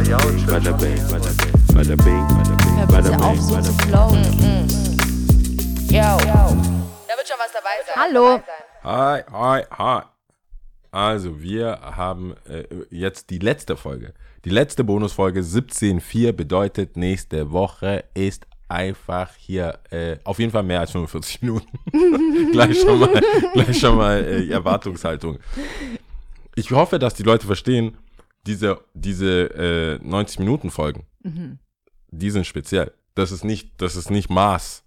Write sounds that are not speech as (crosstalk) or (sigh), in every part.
Bada bing, bada bing, bada bing, auf, bing, so zu bing. flowen. Yo. Da wird schon was dabei sein. Hallo. Hi, hi, hi. Also, wir haben äh, jetzt die letzte Folge. Die letzte Bonusfolge 17.4 bedeutet, nächste Woche ist einfach hier äh, auf jeden Fall mehr als 45 Minuten. (laughs) gleich schon mal, gleich schon mal äh, Erwartungshaltung. Ich hoffe, dass die Leute verstehen, diese, diese äh, 90-Minuten-Folgen, die sind speziell. Das ist nicht, das ist nicht Maß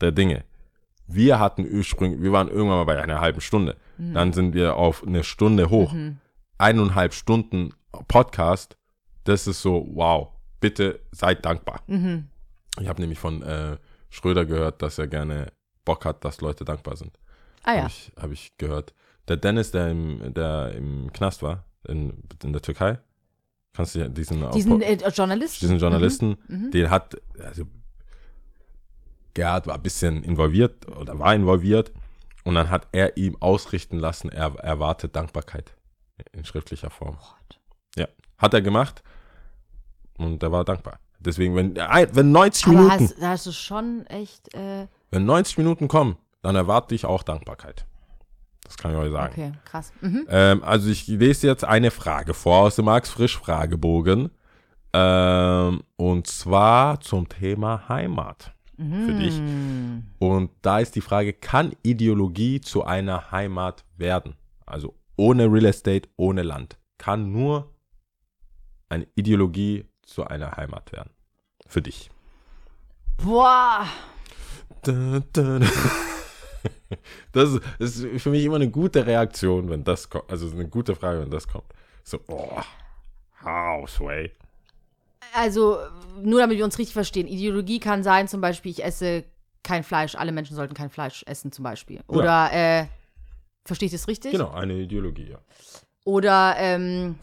der Dinge. Wir hatten ursprünglich, wir waren irgendwann mal bei einer halben Stunde. Dann sind wir auf eine Stunde hoch. Eineinhalb Stunden Podcast, das ist so, wow, bitte seid dankbar. Ich habe nämlich von äh, Schröder gehört, dass er gerne Bock hat, dass Leute dankbar sind. Ah ja. Habe ich, hab ich gehört. Der Dennis, der im, der im Knast war, in, in der Türkei, kannst du ja diesen, Diesen äh, Journalist. diesen Journalisten, Mhm. den hat, also Gerhard war ein bisschen involviert oder war involviert und dann hat er ihm ausrichten lassen, er erwartet Dankbarkeit in schriftlicher Form. Ja, hat er gemacht und er war dankbar. Deswegen, wenn, wenn 90 Aber Minuten, hast, da hast du schon echt. Äh, wenn 90 Minuten kommen, dann erwarte ich auch Dankbarkeit. Das kann ich euch sagen. okay, krass. Mhm. Ähm, also ich lese jetzt eine Frage vor aus dem Max Frisch Fragebogen. Ähm, und zwar zum Thema Heimat für dich. Und da ist die Frage, kann Ideologie zu einer Heimat werden? Also ohne Real Estate, ohne Land. Kann nur eine Ideologie zu einer Heimat werden? Für dich. Boah. Da, da, da. (laughs) Das ist, für mich immer eine gute Reaktion, wenn das kommt. Also eine gute Frage, wenn das kommt. So, oh, Houseway. Also, nur damit wir uns richtig verstehen. Ideologie kann sein, zum Beispiel, ich esse kein Fleisch. Alle Menschen sollten kein Fleisch essen, zum Beispiel. Oder, äh, verstehe ich das richtig? Genau, eine Ideologie, ja. Oder, ähm,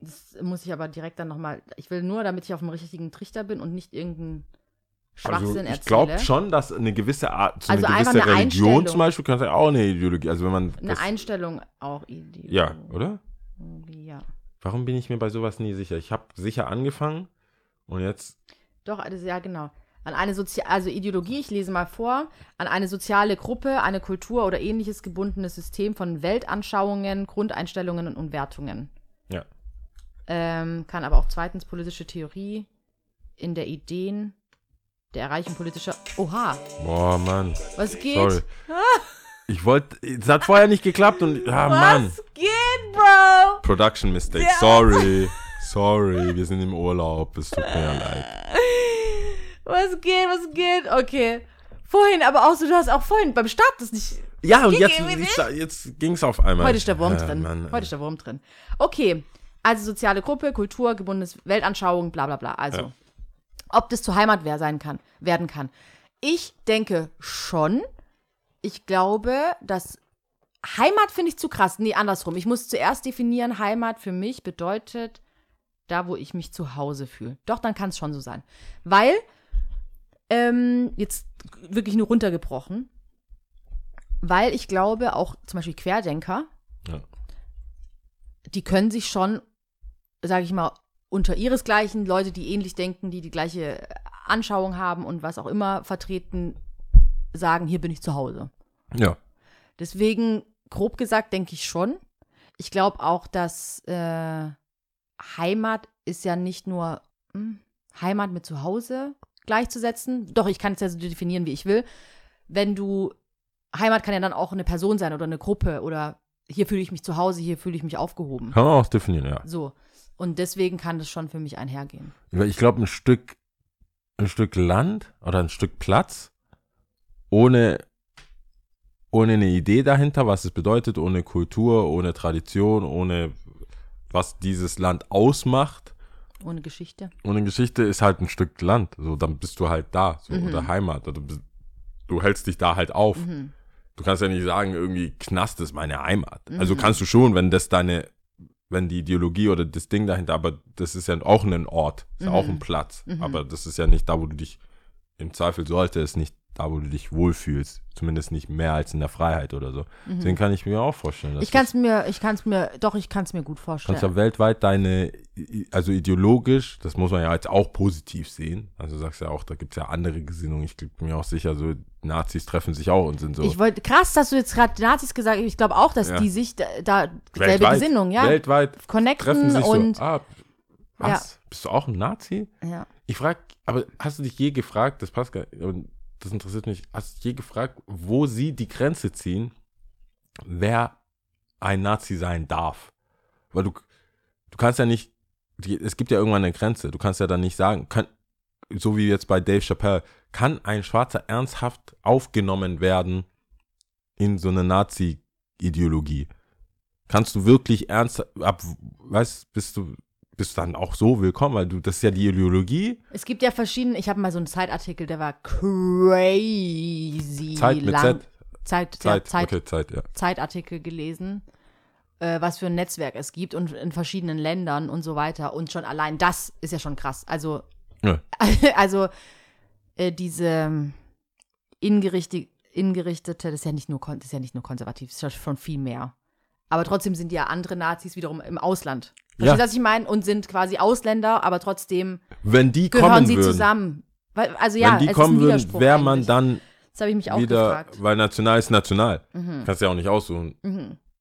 das muss ich aber direkt dann nochmal, ich will nur, damit ich auf dem richtigen Trichter bin und nicht Also Schwachsinn ich erzähle. glaube schon, dass eine gewisse Art, so Also eine gewisse eine Religion zum Beispiel könnte auch eine Ideologie, also wenn man Eine Einstellung auch Ideologie. ja, oder? Ja. Warum bin ich mir bei sowas nie sicher? Ich habe sicher angefangen und jetzt, Doch, also, ja, genau. An eine Sozi also Ideologie, ich lese mal vor, an eine soziale Gruppe, eine Kultur oder ähnliches gebundenes System von Weltanschauungen, Grundeinstellungen und Wertungen. ja. Ähm, kann aber auch zweitens politische Theorie in der Ideen der Erreichung politischer. Oha, Boah, Mann, was geht? sorry. (laughs) Ich wollte, es hat vorher nicht geklappt und, ah, Mann. Was geht, Bro? Production Mistake. Sorry. Sorry, wir sind im Urlaub. Es tut mir leid. Was geht, was geht? Okay. Vorhin, aber auch so, du hast auch vorhin beim Start das nicht. Ja, und jetzt, nicht. jetzt ging es auf einmal. Heute ist der Wurm Äh, drin. Mann, Heute ist der Wurm drin. Okay. Also soziale Gruppe, Kultur, gebundenes Weltanschauung, bla bla bla. Also, Ja. Ob das zur Heimat sein kann, werden kann. Ich denke schon. Ich glaube, dass Heimat finde ich zu krass. Nee, andersrum. Ich muss zuerst definieren, Heimat für mich bedeutet da, wo ich mich zu Hause fühle. Doch, dann kann es schon so sein. Weil, ähm, jetzt wirklich nur runtergebrochen, weil ich glaube, auch zum Beispiel Querdenker, Ja. die können sich schon, sage ich mal, unter ihresgleichen, Leute, die ähnlich denken, die die gleiche Anschauung haben und was auch immer vertreten, sagen, hier bin ich zu Hause. Ja. Deswegen, grob gesagt, denke ich schon. Ich glaube auch, dass äh, Heimat ist ja nicht nur hm, Heimat mit Zuhause gleichzusetzen. Doch, ich kann es ja so definieren, wie ich will. Wenn du, Heimat kann ja dann auch eine Person sein oder eine Gruppe oder hier fühle ich mich zu Hause, hier fühle ich mich aufgehoben. Kann man auch definieren, ja. So. Und deswegen kann das schon für mich einhergehen. Ich glaube, ein Stück, ein Stück Land oder ein Stück Platz ohne, ohne eine Idee dahinter, was es bedeutet, ohne Kultur, ohne Tradition, ohne was dieses Land ausmacht, Ohne Geschichte. ohne Geschichte ist halt ein Stück Land. So, dann bist du halt da, so, oder Heimat. Oder du, du hältst dich da halt auf. Du kannst ja nicht sagen, irgendwie Knast ist meine Heimat. Also kannst du schon, wenn das deine, wenn die Ideologie oder das Ding dahinter, aber das ist ja auch ein Ort, ist ja auch ein Platz. Aber das ist ja nicht da, wo du dich, im Zweifel sollte es nicht da, wo du dich wohlfühlst. Zumindest nicht mehr als in der Freiheit oder so. Deswegen kann ich mir auch vorstellen, Mhm. Ich kann es mir, ich kann es mir, doch, ich kann es mir gut du vorstellen. kannst ja weltweit deine, also ideologisch, das muss man ja jetzt auch positiv sehen. Also du sagst ja auch, da gibt es ja andere Gesinnungen. Ich bin mir auch sicher, so Nazis treffen sich auch und sind so. Ich wollte, krass, dass du jetzt gerade Nazis gesagt hast. Ich glaube auch, dass Ja. die sich da, da selbe Gesinnung, ja, Weltweit treffen connecten sich und, so. Ah, was? Bist du auch ein Nazi? ja. Ich frage, aber hast du dich je gefragt, das passt gar und das interessiert mich, hast du je gefragt, wo sie die Grenze ziehen, wer ein Nazi sein darf? Weil du, du kannst ja nicht, es gibt ja irgendwann eine Grenze, du kannst ja dann nicht sagen, kann, so wie jetzt bei Dave Chappelle, kann ein Schwarzer ernsthaft aufgenommen werden in so eine Nazi-Ideologie? Kannst du wirklich ernst, ab, weißt, bist du, bist dann auch so willkommen, weil du, das ist ja die Ideologie, Es gibt ja verschiedene, ich habe mal so einen Zeitartikel, der war crazy Zeit mit lang. Z. Zeit, Zeit, ja, Zeit, okay, Zeit, ja. Zeitartikel gelesen, äh, was für ein Netzwerk es gibt und in verschiedenen Ländern und so weiter. Und schon allein das ist ja schon krass. Also, Ja. (laughs) also äh, diese ähm, ingerichtet, ingerichtete, das ist ja nicht nur das ist ja nicht nur konservativ, das ist ja schon viel mehr. Aber trotzdem sind ja andere Nazis wiederum im Ausland. Verstehst du, was ich meine? Und sind quasi Ausländer, aber trotzdem Wenn die gehören kommen sie würden, zusammen. Weil, also ja, wenn die es kommen ist ein würden, Widerspruch wäre man eigentlich. dann Das habe ich mich auch wieder, gefragt. Mhm. weil national ist national. Kannst ja auch nicht aussuchen.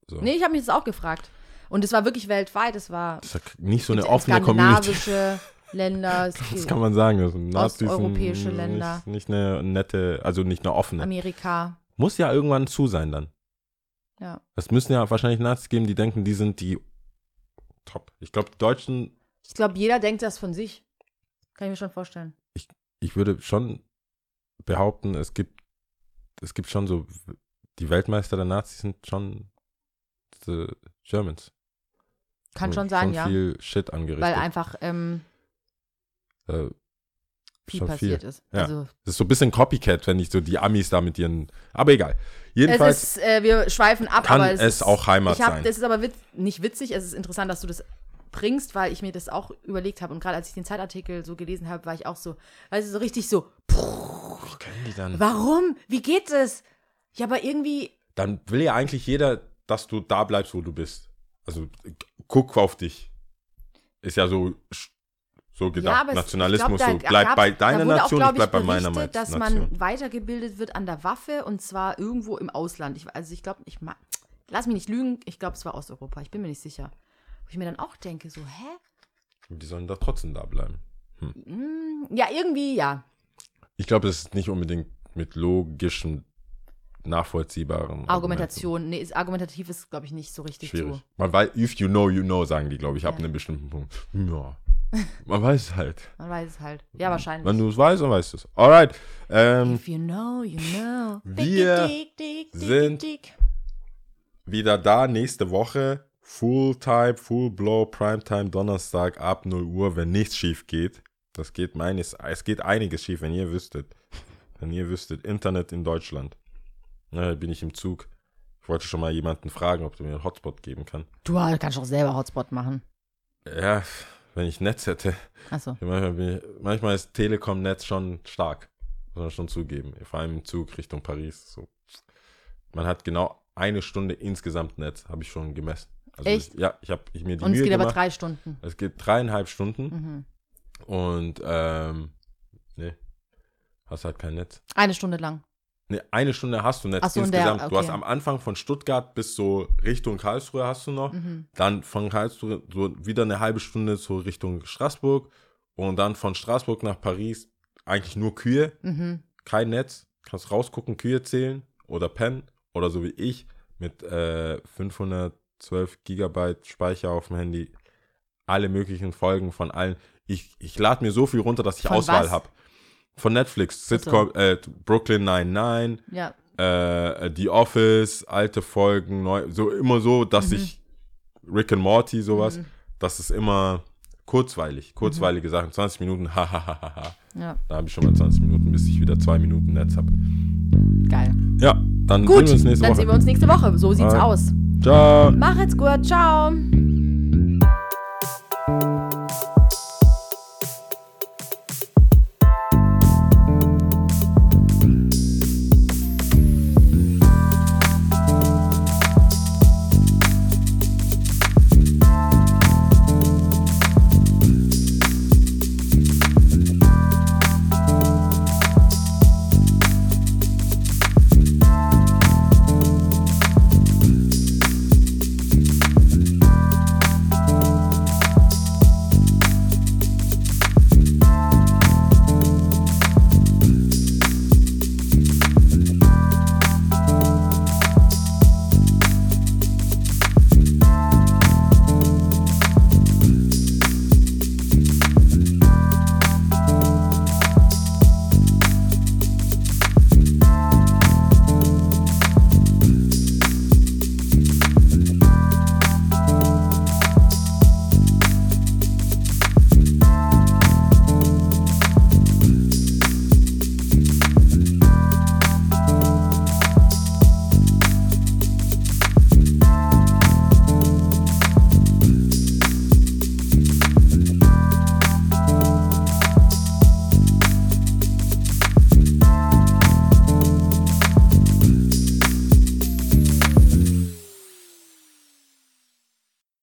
So. Nee, ich habe mich das auch gefragt. Und es war wirklich weltweit. Es war Das ist ja nicht so eine offene Community. skandinavische (laughs) Länder, es Das kann man sagen. Das sind Nazis sind Osteuropäische Länder. Nicht, nicht eine nette, also nicht eine offene. Amerika. Muss ja irgendwann zu sein dann. Ja. Es müssen ja wahrscheinlich Nazis geben, die denken, die sind die top. Ich glaube, die Deutschen, Ich glaube, jeder denkt das von sich. Kann ich mir schon vorstellen. ich würde schon behaupten, es gibt, es gibt schon so, die Weltmeister der Nazis sind schon the Germans. Kann schon sein, ja. viel Shit angerichtet. Weil einfach ähm, äh, schon passiert viel. ist. Ja. Also Das ist so ein bisschen Copycat, wenn ich so die Amis da mit ihren. Aber egal. Jedenfalls ist, äh, wir schweifen ab, kann aber es, es, ist, auch Heimat hab, sein. Das ist aber witz, nicht witzig, es ist interessant, dass du das bringst, weil ich mir das auch überlegt habe. Und gerade als ich den Zeitartikel so gelesen habe, war ich auch so, weißt du, so richtig so, Wie können die dann? warum? Wie geht es? Ja, aber irgendwie, Dann will ja eigentlich jeder, dass du da bleibst, wo du bist. Also guck auf dich. Ist ja so, so gedacht. ja, Nationalismus, glaub, so bleib gab- bei deiner wurde auch, Nation, ich bleib bei meiner berichtet, dass Nation. man weitergebildet wird an der Waffe und zwar irgendwo im Ausland. Ich, also ich glaube, ich lass mich nicht lügen, ich glaube, es war Osteuropa, ich bin mir nicht sicher. Wo ich mir dann auch denke, so, hä? Die sollen da trotzdem da bleiben. Hm, ja, irgendwie, ja. Ich glaube, das ist nicht unbedingt mit logischen, nachvollziehbaren Argumentation, nee, ist, argumentativ ist, glaube ich, nicht so richtig Schwierig. so. Man weiß, if you know, you know, sagen die, glaube ich, ab Ja. einem bestimmten Punkt. Ja. Man weiß es halt. Man weiß es halt. Ja, wahrscheinlich. Wenn du es weißt, dann weißt du es. Alright. Ähm, If you know, you know. Wir dick, dick, dick, sind- wieder da nächste Woche. Full-Time, Full-Blow, Primetime, Donnerstag ab 0 Uhr, wenn nichts schief geht. Das geht meines, es geht einiges schief, wenn ihr wüsstet. Wenn ihr wüsstet, Internet in Deutschland. Na, bin ich im Zug. Ich wollte schon mal jemanden fragen, ob du mir einen Hotspot geben kann. Du kannst auch selber Hotspot machen. Ja, wenn ich Netz hätte. Achso. Manchmal, manchmal ist Telekom-Netz schon stark. Muss man schon zugeben. Vor allem im Zug Richtung Paris. So. Man hat genau eine Stunde insgesamt Netz, habe ich schon gemessen. Also Echt? Ich, ja, ich habe ich mir die Und es Mühe geht aber gemacht. drei Stunden. es geht dreieinhalb Stunden Mhm. und ähm, nee, hast halt kein Netz. Eine Stunde lang. Nee, eine Stunde hast du Ach so, und der- insgesamt. Du hast okay. am Anfang von Stuttgart bis so Richtung Karlsruhe hast du noch. Mhm. Dann von Karlsruhe so wieder eine halbe Stunde so Richtung Straßburg und dann von Straßburg nach Paris eigentlich nur Kühe, Mhm. kein Netz. Kannst rausgucken, Kühe zählen oder pennen oder so wie ich mit äh, 512 Gigabyte Speicher auf dem Handy. Alle möglichen Folgen von allen. Ich, ich lade mir so viel runter, dass ich Von Auswahl habe. Von Netflix. Sitcom, äh, Brooklyn 99, Ja. äh, The Office, alte Folgen, neu, so immer so, dass Mhm. ich Rick and Morty, sowas, das ist immer kurzweilig, kurzweilige Sachen, 20 Minuten, (laughs) hahaha. Ja. da habe ich schon mal 20 Minuten, bis ich wieder zwei Minuten Netz habe. Geil. Ja, dann Gut, sehen wir uns nächste dann Woche. sehen wir uns nächste Woche. So sieht's Alright. aus. Ciao. Macht's gut. Ciao.